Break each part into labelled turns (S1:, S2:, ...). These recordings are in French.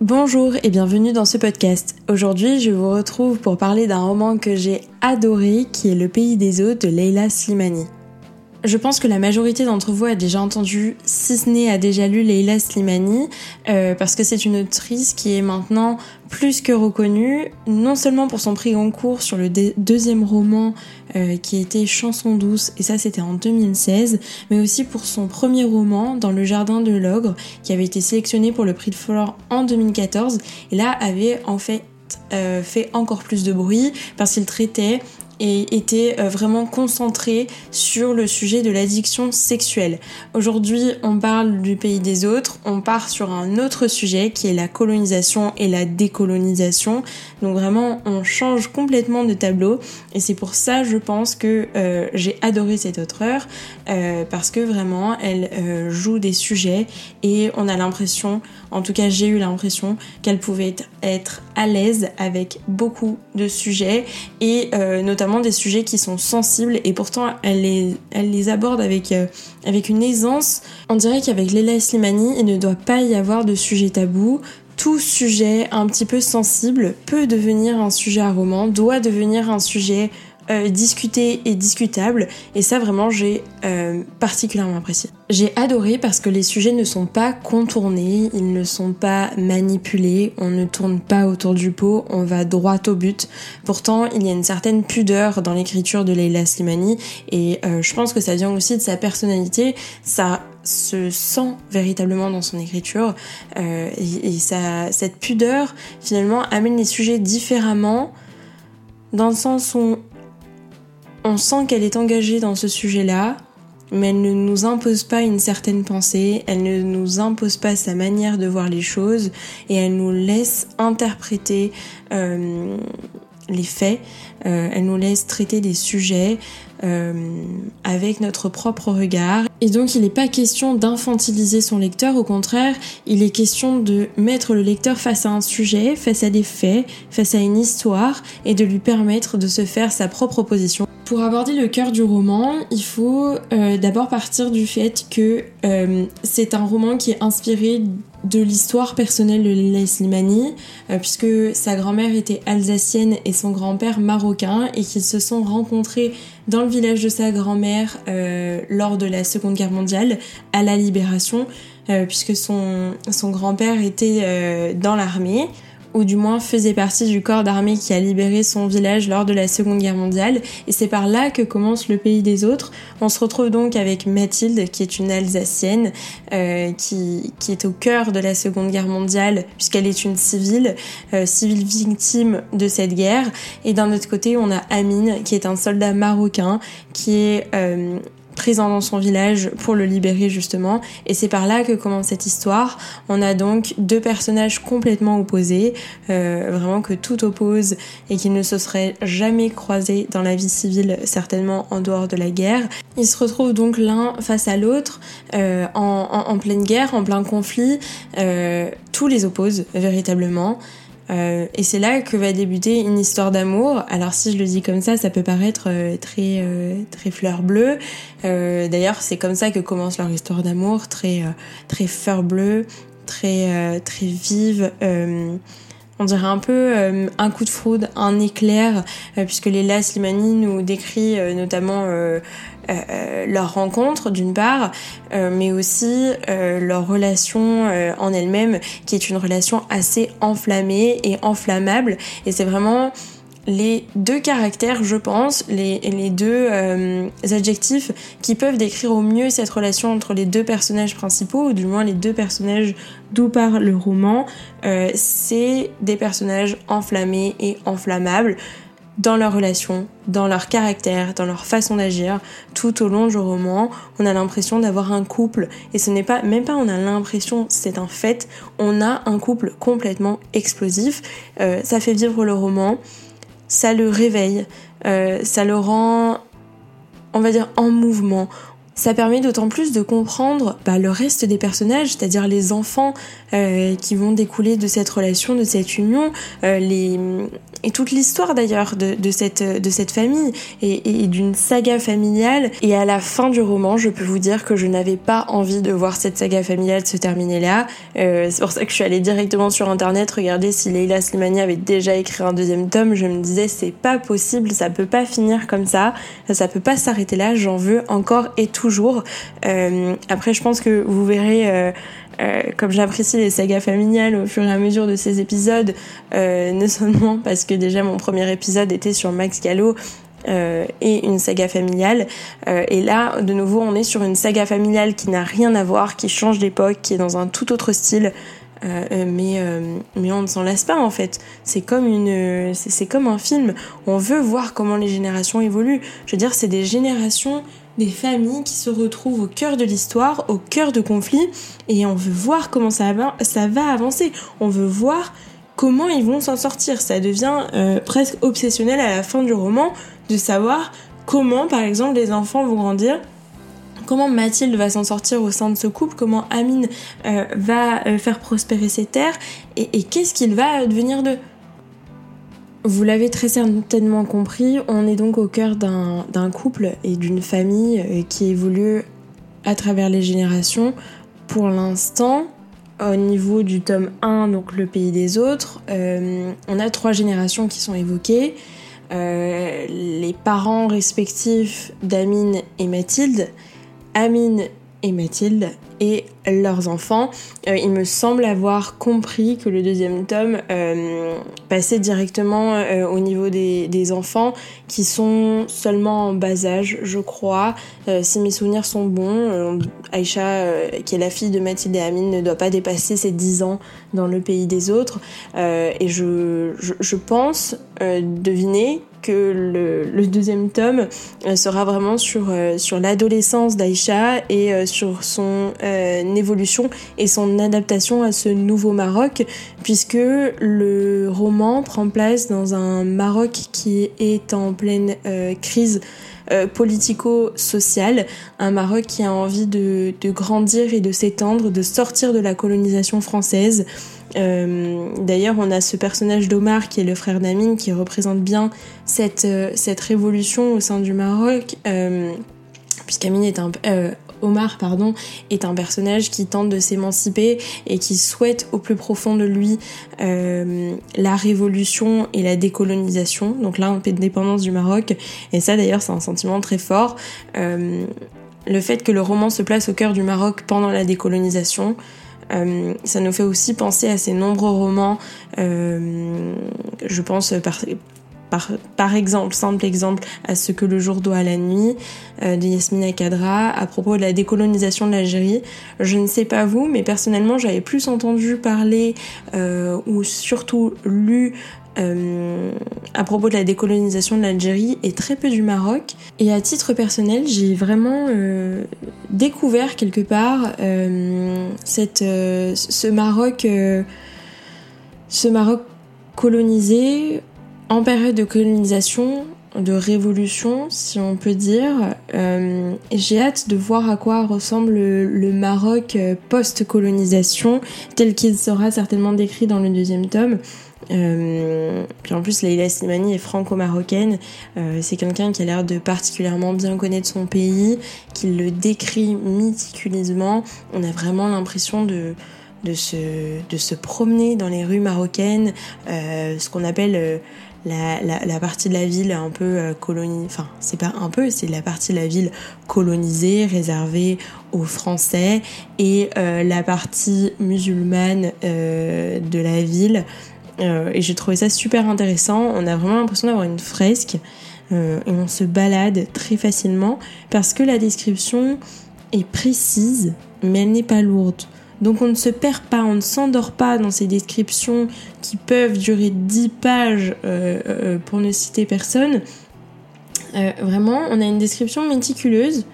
S1: Bonjour et bienvenue dans ce podcast. Aujourd'hui, je vous retrouve pour parler d'un roman que j'ai adoré qui est Le pays des eaux de Leila Slimani. Je pense que la majorité d'entre vous a déjà entendu, si ce n'est a déjà lu Leila Slimani, euh, parce que c'est une autrice qui est maintenant plus que reconnue, non seulement pour son prix Goncourt sur le deuxième roman euh, qui était Chanson douce, et ça c'était en 2016, mais aussi pour son premier roman, Dans le jardin de l'ogre, qui avait été sélectionné pour le prix de Flore en 2014, et là avait en fait euh, fait encore plus de bruit parce qu'il traitait et était euh, vraiment concentré sur le sujet de l'addiction sexuelle. Aujourd'hui, on parle du pays des autres, on part sur un autre sujet qui est la colonisation et la décolonisation. Donc vraiment, on change complètement de tableau et c'est pour ça, je pense que euh, j'ai adoré cette auteure euh, parce que vraiment, elle joue des sujets et on a l'impression, en tout cas j'ai eu l'impression qu'elle pouvait être à l'aise avec beaucoup de sujets et notamment des sujets qui sont sensibles et pourtant elle les, aborde avec, euh, avec une aisance. On dirait qu'avec Leila Slimani, il ne doit pas y avoir de sujet tabou. Tout sujet un petit peu sensible peut devenir un sujet à roman, doit devenir un sujet euh, discuté et discutable. Et ça, vraiment, j'ai euh, particulièrement apprécié. J'ai adoré parce que les sujets ne sont pas contournés, ils ne sont pas manipulés, on ne tourne pas autour du pot, on va droit au but. Pourtant, il y a une certaine pudeur dans l'écriture de Leila Slimani et euh, je pense que ça vient aussi de sa personnalité. Ça se sent véritablement dans son écriture et, cette pudeur finalement amène les sujets différemment dans le sens où on sent qu'elle est engagée dans ce sujet-là, mais elle ne nous impose pas une certaine pensée, elle ne nous impose pas sa manière de voir les choses, et elle nous laisse interpréter euh, les faits, euh, elle nous laisse traiter des sujets euh, avec notre propre regard. Et donc il n'est pas question d'infantiliser son lecteur, au contraire, il est question de mettre le lecteur face à un sujet, face à des faits, face à une histoire, et de lui permettre de se faire sa propre position. Pour aborder le cœur du roman, il faut euh, d'abord partir du fait que euh, c'est un roman qui est inspiré de l'histoire personnelle de Leila Slimani, euh, puisque sa grand-mère était alsacienne et son grand-père marocain, et qu'ils se sont rencontrés dans le village de sa grand-mère lors de la Seconde Guerre mondiale, à la Libération, puisque son, son grand-père était dans l'armée ou du moins faisait partie du corps d'armée qui a libéré son village lors de la Seconde Guerre mondiale. Et c'est par là que commence le pays des autres. On se retrouve donc avec Mathilde, qui est une Alsacienne, euh, qui, qui, est au cœur de la Seconde Guerre mondiale, puisqu'elle est une civile, euh, civile victime de cette guerre. Et d'un autre côté, on a Amine, qui est un soldat marocain, qui est euh, présent dans son village pour le libérer justement. Et c'est par là que commence cette histoire. On a donc deux personnages complètement opposés, euh, vraiment que tout oppose et qui ne se seraient jamais croisés dans la vie civile, certainement en dehors de la guerre. Ils se retrouvent donc l'un face à l'autre euh, en, pleine guerre, en plein conflit. Euh, tout les oppose véritablement. Euh, et c'est là que va débuter une histoire d'amour. Alors si je le dis comme ça, ça peut paraître euh, très euh, très fleur bleue. D'ailleurs, c'est comme ça que commence leur histoire d'amour, très très fleur bleue, très très vive on dirait un peu euh, un coup de foudre, un éclair, euh, puisque Léla Slimani nous décrit euh, notamment leur rencontre d'une part, mais aussi leur relation en elle-même, qui est une relation assez enflammée et enflammable. Et c'est vraiment les deux caractères, je pense, les, les deux euh, adjectifs qui peuvent décrire au mieux cette relation entre les deux personnages principaux, ou du moins les deux personnages d'où part le roman, euh, c'est des personnages enflammés et enflammables dans leur relation, dans leur caractère, dans leur façon d'agir, tout au long du roman, on a l'impression d'avoir un couple, et ce n'est pas, même pas on a l'impression, c'est un fait, on a un couple complètement explosif, euh, ça fait vivre le roman, ça le réveille, euh, ça le rend, on va dire, en mouvement. Ça permet d'autant plus de comprendre bah, le reste des personnages, c'est-à-dire les enfants euh, qui vont découler de cette relation, de cette union, euh, et toute l'histoire d'ailleurs de, cette, famille et, d'une saga familiale. Et à la fin du roman, je peux vous dire que je n'avais pas envie de voir cette saga familiale se terminer là. Euh, c'est pour ça que je suis allée directement sur internet regarder si Leila Slimani avait déjà écrit un deuxième tome. Je me disais c'est pas possible, ça peut pas finir comme ça, ça peut pas s'arrêter là, j'en veux encore et tout euh, après, je pense que vous verrez, euh, euh, comme j'apprécie les sagas familiales au fur et à mesure de ces épisodes, non seulement parce que déjà mon premier épisode était sur Max Gallo, et une saga familiale. et là, de nouveau, on est sur une saga familiale qui n'a rien à voir, qui change d'époque, qui est dans un tout autre style. mais mais on ne s'en lasse pas en fait. C'est comme une c'est comme un film. On veut voir comment les générations évoluent. Je veux dire, c'est des générations des familles qui se retrouvent au cœur de l'histoire, au cœur de conflits, et on veut voir comment ça va, avancer. On veut voir comment ils vont s'en sortir. Ça devient euh, presque obsessionnel à la fin du roman de savoir comment, par exemple, les enfants vont grandir comment Mathilde va s'en sortir au sein de ce couple, comment Amine euh, va euh, faire prospérer ses terres et, et qu'est-ce qu'il va devenir d'eux. Vous l'avez très certainement compris, on est donc au cœur d'un couple et d'une famille euh, qui évolue à travers les générations. Pour l'instant, au niveau du tome 1, donc le pays des autres, euh, on a trois générations qui sont évoquées. Euh, les parents respectifs d'Amine et Mathilde, Amine et Mathilde et leurs enfants. Euh, il me semble avoir compris que le deuxième tome euh, passait directement euh, au niveau des, enfants qui sont seulement en bas âge, je crois. si mes souvenirs sont bons, Aïcha, qui est la fille de Mathilde et Amine, ne doit pas dépasser ses 10 ans dans le pays des autres. et je, je, je pense deviner que le, deuxième tome euh, sera vraiment sur, euh, sur l'adolescence d'Aïcha et euh, sur son évolution et son adaptation à ce nouveau Maroc, puisque le roman prend place dans un Maroc qui est en pleine crise politico-sociale, un Maroc qui a envie de, de grandir et de s'étendre, de sortir de la colonisation française. Euh, d'ailleurs, on a ce personnage d'Omar qui est le frère d'Amine qui représente bien cette, euh, révolution au sein du Maroc, euh, puisqu'Amine est un Omar pardon, est un personnage qui tente de s'émanciper et qui souhaite au plus profond de lui la révolution et la décolonisation, donc l'indépendance du Maroc. Et ça d'ailleurs c'est un sentiment très fort. le fait que le roman se place au cœur du Maroc pendant la décolonisation, euh, ça nous fait aussi penser à ces nombreux romans, euh, je pense par, par, par, exemple, simple exemple, à ce que le jour doit à la nuit euh, de Yasmina Kadra à propos de la décolonisation de l'Algérie. Je ne sais pas vous, mais personnellement j'avais plus entendu parler euh, ou surtout lu euh, à propos de la décolonisation de l'Algérie et très peu du Maroc. Et à titre personnel, j'ai vraiment euh, découvert quelque part euh, cette, ce Maroc, ce Maroc colonisé en période de colonisation, de révolution, si on peut dire. j'ai hâte de voir à quoi ressemble le, le Maroc post-colonisation, tel qu'il sera certainement décrit dans le deuxième tome. Euh, puis en plus, Leila Slimani est franco-marocaine. Euh, c'est quelqu'un qui a l'air de particulièrement bien connaître son pays, qui le décrit méticuleusement. On a vraiment l'impression de, de, se, de se promener dans les rues marocaines, euh, ce qu'on appelle euh, la, la, la, partie de la ville un peu euh, colonisée. Enfin, c'est pas un peu, c'est la partie de la ville colonisée, réservée aux Français, et euh, la partie musulmane de la ville. Euh, et j'ai trouvé ça super intéressant. On a vraiment l'impression d'avoir une fresque euh, et on se balade très facilement parce que la description est précise, mais elle n'est pas lourde. Donc on ne se perd pas, on ne s'endort pas dans ces descriptions qui peuvent durer 10 pages euh, pour ne citer personne. vraiment, on a une description méticuleuse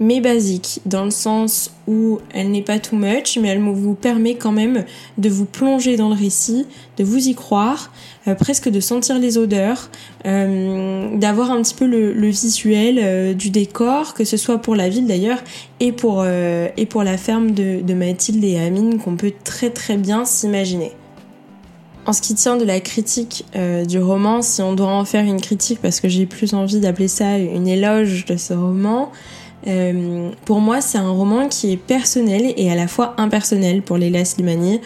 S1: mais basique, dans le sens où elle n'est pas too much, mais elle vous permet quand même de vous plonger dans le récit, de vous y croire, euh, presque de sentir les odeurs, euh, d'avoir un petit peu le, visuel euh, du décor, que ce soit pour la ville d'ailleurs, et pour, et pour la ferme de, de Mathilde et Amine, qu'on peut très très bien s'imaginer. En ce qui tient de la critique du roman, si on doit en faire une critique, parce que j'ai plus envie d'appeler ça une éloge de ce roman, euh, pour moi, c'est un roman qui est personnel et à la fois impersonnel pour Leila Slimani.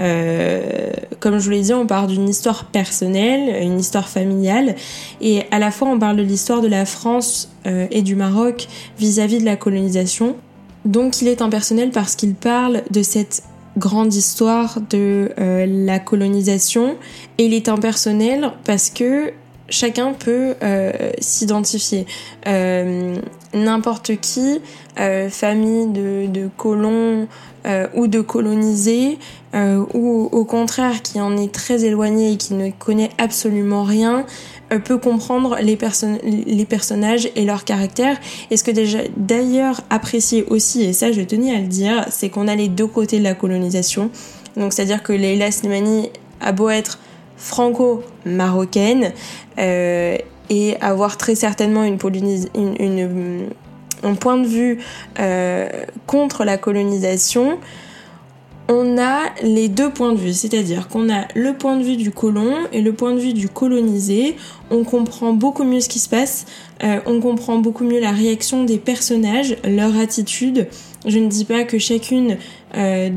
S1: Euh, comme je vous l'ai dit, on parle d'une histoire personnelle, une histoire familiale, et à la fois on parle de l'histoire de la France euh, et du Maroc vis-à-vis -vis de la colonisation. Donc il est impersonnel parce qu'il parle de cette grande histoire de la colonisation et il est impersonnel parce que chacun peut euh, s'identifier. Euh, n'importe qui, euh, famille de, de colons ou de colonisés, ou au contraire qui en est très éloigné et qui ne connaît absolument rien, peut comprendre les, personnages et leur caractère. Et ce que déjà d'ailleurs apprécié aussi, et ça je tenais à le dire, c'est qu'on a les deux côtés de la colonisation. Donc c'est-à-dire que Leila Slimani a beau être franco-marocaine euh, et avoir très certainement une, un point de vue euh, contre la colonisation, on a les deux points de vue, c'est-à-dire qu'on a le point de vue du colon et le point de vue du colonisé. On comprend beaucoup mieux ce qui se passe, euh, on comprend beaucoup mieux la réaction des personnages, leur attitude. Je ne dis pas que chacune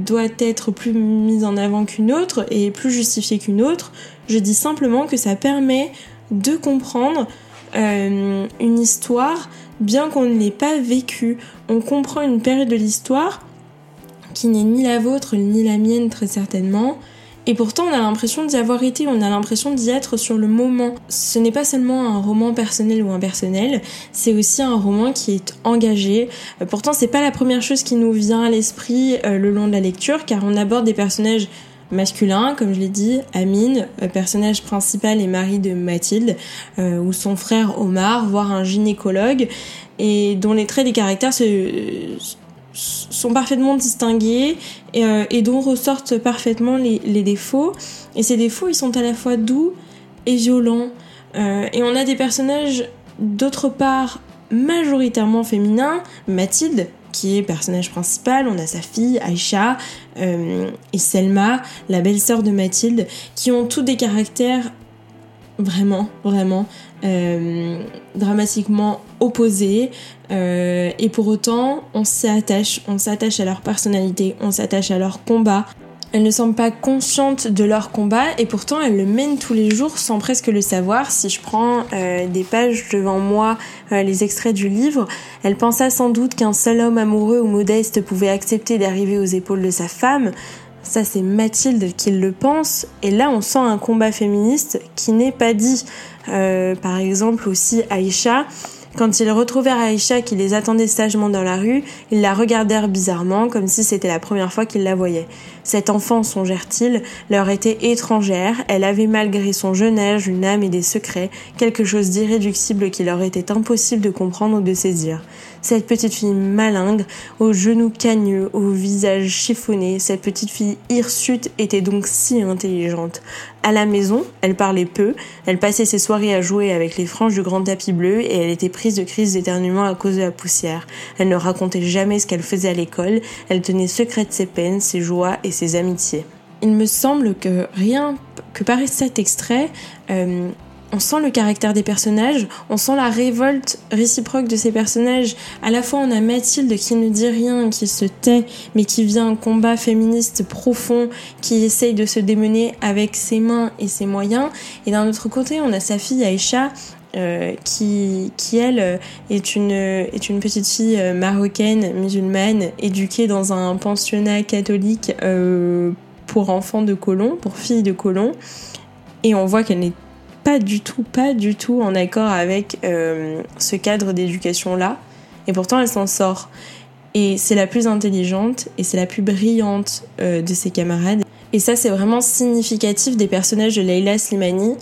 S1: doit être plus mise en avant qu'une autre et plus justifiée qu'une autre. Je dis simplement que ça permet de comprendre euh, une histoire bien qu'on ne l'ait pas vécue. On comprend une période de l'histoire qui n'est ni la vôtre ni la mienne très certainement. Et pourtant, on a l'impression d'y avoir été, on a l'impression d'y être sur le moment. Ce n'est pas seulement un roman personnel ou impersonnel, c'est aussi un roman qui est engagé. Pourtant, c'est pas la première chose qui nous vient à l'esprit euh, le long de la lecture, car on aborde des personnages masculins, comme je l'ai dit, Amine, euh, personnage principal et mari de Mathilde, ou son frère Omar, voire un gynécologue, et dont les traits des caractères se, sont parfaitement distingués euh, et, dont ressortent parfaitement les, défauts. Et ces défauts, ils sont à la fois doux et violents. Euh, et on a des personnages, d'autre part, majoritairement féminins. Mathilde, qui est personnage principal, on a sa fille Aïcha euh, et Selma, la belle-sœur de Mathilde, qui ont tous des caractères vraiment, vraiment dramatiquement opposés, euh, et pour autant, on s'attache, on s'attache à leur personnalité, on s'attache à leur combat. Elles ne sont pas conscientes de leur combat et pourtant elles le mènent tous les jours sans presque le savoir. Si je prends euh, des pages devant moi, euh, les extraits du livre, elle pensa sans doute qu'un seul homme amoureux ou modeste pouvait accepter d'arriver aux épaules de sa femme. Ça c'est Mathilde qui le pense et là on sent un combat féministe qui n'est pas dit. par exemple aussi Aïcha quand ils retrouvèrent Aïcha qui les attendait sagement dans la rue, ils la regardèrent bizarrement comme si c'était la première fois qu'ils la voyaient. Cette enfant, songèrent-ils, leur était étrangère, elle avait malgré son jeune âge une âme et des secrets, quelque chose d'irréductible qui leur était impossible de comprendre ou de saisir. Cette petite fille malingre, aux genoux cagneux, au visage chiffonné, cette petite fille hirsute était donc si intelligente. À la maison, elle parlait peu, elle passait ses soirées à jouer avec les franges du grand tapis bleu et elle était prise de crises d'éternuement à cause de la poussière. Elle ne racontait jamais ce qu'elle faisait à l'école, elle tenait secrète ses peines, ses joies et ses amitiés. Il me semble que rien que par cet extrait, euh, on sent le caractère des personnages, on sent la révolte réciproque de ces personnages. À la fois, on a Mathilde qui ne dit rien, qui se tait, mais qui vient un combat féministe profond, qui essaye de se démener avec ses mains et ses moyens. Et d'un autre côté, on a sa fille Aïcha, euh, qui, qui elle est une, est une petite fille euh, marocaine musulmane éduquée dans un pensionnat catholique euh, pour enfants de colons, pour filles de colons. Et on voit qu'elle n'est pas du tout, pas du tout en accord avec ce cadre d'éducation-là. Et pourtant, elle s'en sort. Et c'est la plus intelligente et c'est la plus brillante de ses camarades. Et ça, c'est vraiment significatif des personnages de Leila Slimani.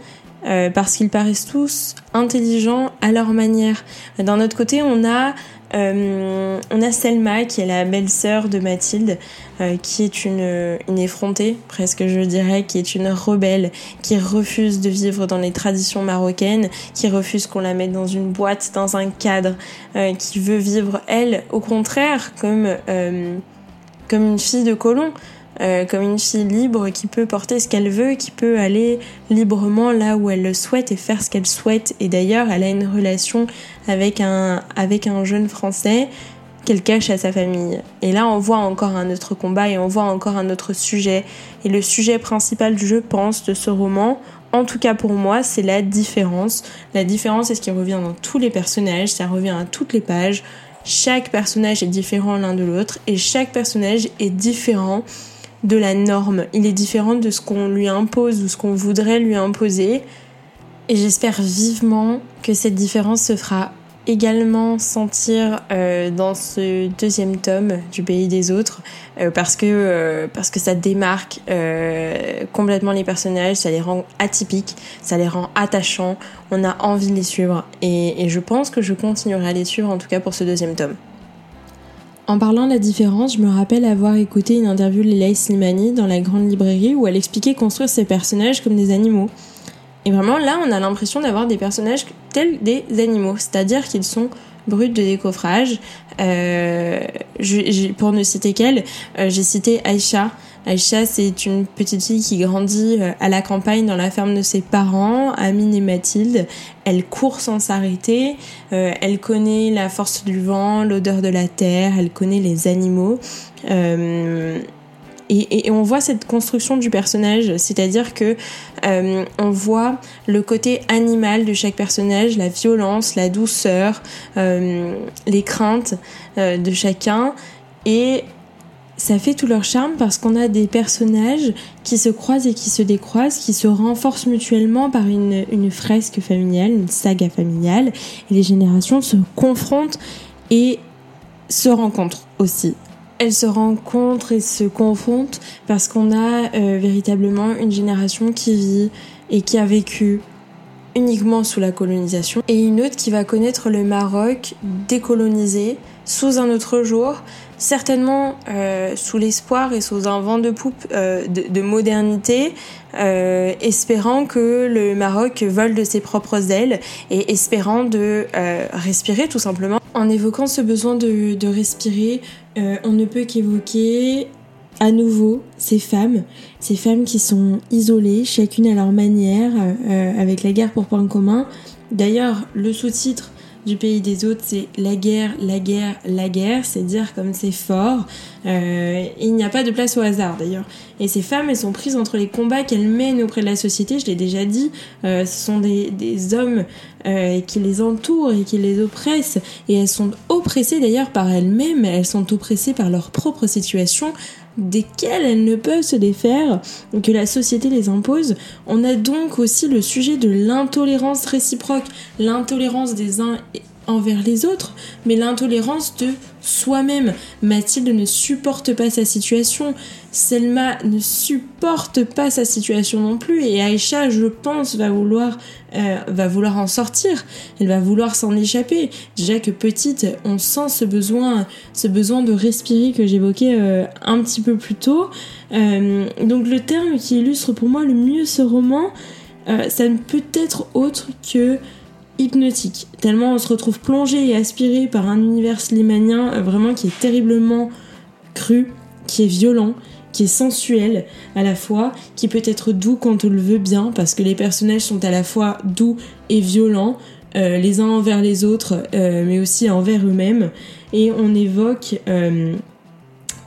S1: Euh, parce qu'ils paraissent tous intelligents à leur manière. D'un autre côté, on a Euh, on a Selma qui est la belle-sœur de Mathilde, euh, qui est une, une effrontée, presque je dirais, qui est une rebelle, qui refuse de vivre dans les traditions marocaines, qui refuse qu'on la mette dans une boîte, dans un cadre, euh, qui veut vivre, elle, au contraire, comme, comme une fille de colon. Euh, comme une fille libre qui peut porter ce qu'elle veut, qui peut aller librement là où elle le souhaite et faire ce qu'elle souhaite. Et d'ailleurs, elle a une relation avec un, avec un jeune français qu'elle cache à sa famille. Et là, on voit encore un autre combat et on voit encore un autre sujet. Et le sujet principal, je pense, de ce roman, en tout cas pour moi, c'est la différence. La différence, c'est ce qui revient dans tous les personnages, ça revient à toutes les pages. Chaque personnage est différent l'un de l'autre et chaque personnage est différent de la norme. Il est différent de ce qu'on lui impose ou ce qu'on voudrait lui imposer. Et j'espère vivement que cette différence se fera également sentir euh, dans ce deuxième tome du pays des autres euh, parce que euh, parce que ça démarque complètement les personnages ça les rend atypiques ça les rend attachants on a envie de les suivre et, et je pense que je continuerai à les suivre en tout cas pour ce deuxième tome en parlant de la différence, je me rappelle avoir écouté une interview de Leila Slimani dans la grande librairie où elle expliquait construire ses personnages comme des animaux. Et vraiment là, on a l'impression d'avoir des personnages tels des animaux, c'est-à-dire qu'ils sont bruts de décoffrage. Euh, pour ne citer qu'elle, euh, j'ai cité Aïcha, Aïcha, c'est une petite fille qui grandit euh, à la campagne dans la ferme de ses parents, Amine et Mathilde. Elle court sans s'arrêter, euh, elle connaît la force du vent, l'odeur de la terre, elle connaît les animaux. Euh, et, on voit cette construction du personnage, c'est-à-dire que on voit le côté animal de chaque personnage, la violence, la douceur, les craintes de chacun, et ça fait tout leur charme parce qu'on a des personnages qui se croisent et qui se décroisent, qui se renforcent mutuellement par une, fresque familiale, une saga familiale, et les générations se confrontent et se rencontrent aussi. Elles se rencontrent et se confrontent parce qu'on a euh, véritablement une génération qui vit et qui a vécu uniquement sous la colonisation et une autre qui va connaître le Maroc décolonisé sous un autre jour certainement euh, sous l'espoir et sous un vent de poupe euh, de, modernité, euh, espérant que le Maroc vole de ses propres ailes et espérant de respirer tout simplement. En évoquant ce besoin de, de respirer, on ne peut qu'évoquer à nouveau ces femmes, ces femmes qui sont isolées, chacune à leur manière, avec la guerre pour point commun. D'ailleurs, le sous-titre du pays des autres, c'est la guerre, la guerre, la guerre, c'est dire comme c'est fort. Euh, il n'y a pas de place au hasard d'ailleurs. Et ces femmes, elles sont prises entre les combats qu'elles mènent auprès de la société, je l'ai déjà dit, euh, ce sont des, des hommes euh, qui les entourent et qui les oppressent. Et elles sont oppressées d'ailleurs par elles-mêmes, elles sont oppressées par leur propre situation, desquelles elles ne peuvent se défaire, que la société les impose. On a donc aussi le sujet de l'intolérance réciproque, l'intolérance des uns envers les autres, mais l'intolérance de soi-même. Mathilde ne supporte pas sa situation, Selma ne supporte pas sa situation non plus, et Aïcha, je pense, va vouloir, euh, va vouloir en sortir, elle va vouloir s'en échapper. Déjà que petite, on sent ce besoin, ce besoin de respirer que j'évoquais euh, un petit peu plus tôt. Euh, donc le terme qui illustre pour moi le mieux ce roman, ça ne peut être autre que hypnotique. Tellement on se retrouve plongé et aspiré par un univers slimanien euh, vraiment qui est terriblement cru, qui est violent, qui est sensuel à la fois, qui peut être doux quand on le veut bien, parce que les personnages sont à la fois doux et violents, euh, les uns envers les autres, euh, mais aussi envers eux-mêmes. Et on évoque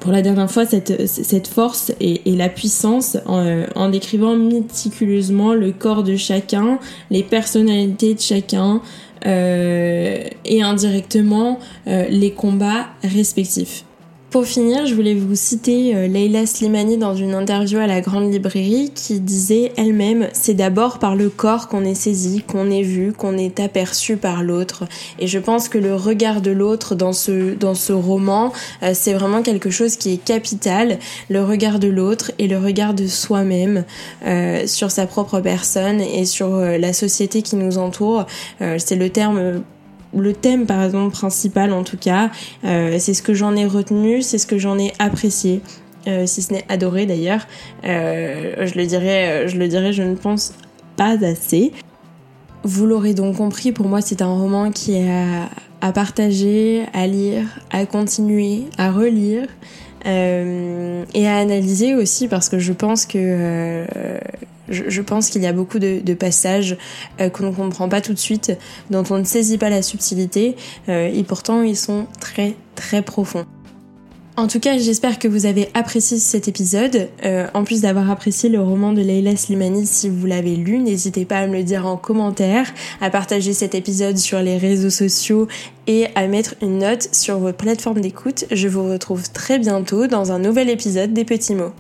S1: pour la dernière fois cette, force et, la puissance en, décrivant méticuleusement le corps de chacun, les personnalités de chacun euh, et indirectement euh, les combats respectifs. Pour finir, je voulais vous citer euh, Leila Slimani dans une interview à la Grande Librairie qui disait elle-même c'est d'abord par le corps qu'on est saisi, qu'on est vu, qu'on est aperçu par l'autre. Et je pense que le regard de l'autre dans ce, dans ce roman, euh, c'est vraiment quelque chose qui est capital. Le regard de l'autre et le regard de soi-même euh, sur sa propre personne et sur la société qui nous entoure. c'est le terme le thème pardon principal en tout cas. c'est ce que j'en ai retenu, c'est ce que j'en ai apprécié. si ce n'est adoré d'ailleurs, je le dirais, je le je ne pense pas assez. Vous l'aurez donc compris, pour moi c'est un roman qui est à, partager, à lire, à continuer, à relire euh, et à analyser aussi parce que je pense que euh, je, pense qu'il y a beaucoup de, passages euh, qu'on ne comprend pas tout de suite, dont on ne saisit pas la subtilité et pourtant ils sont très très profonds. En tout cas, j'espère que vous avez apprécié cet épisode. Euh, en plus d'avoir apprécié le roman de Leila Slimani, si vous l'avez lu, n'hésitez pas à me le dire en commentaire, à partager cet épisode sur les réseaux sociaux et à mettre une note sur votre plateforme d'écoute. Je vous retrouve très bientôt dans un nouvel épisode des petits mots.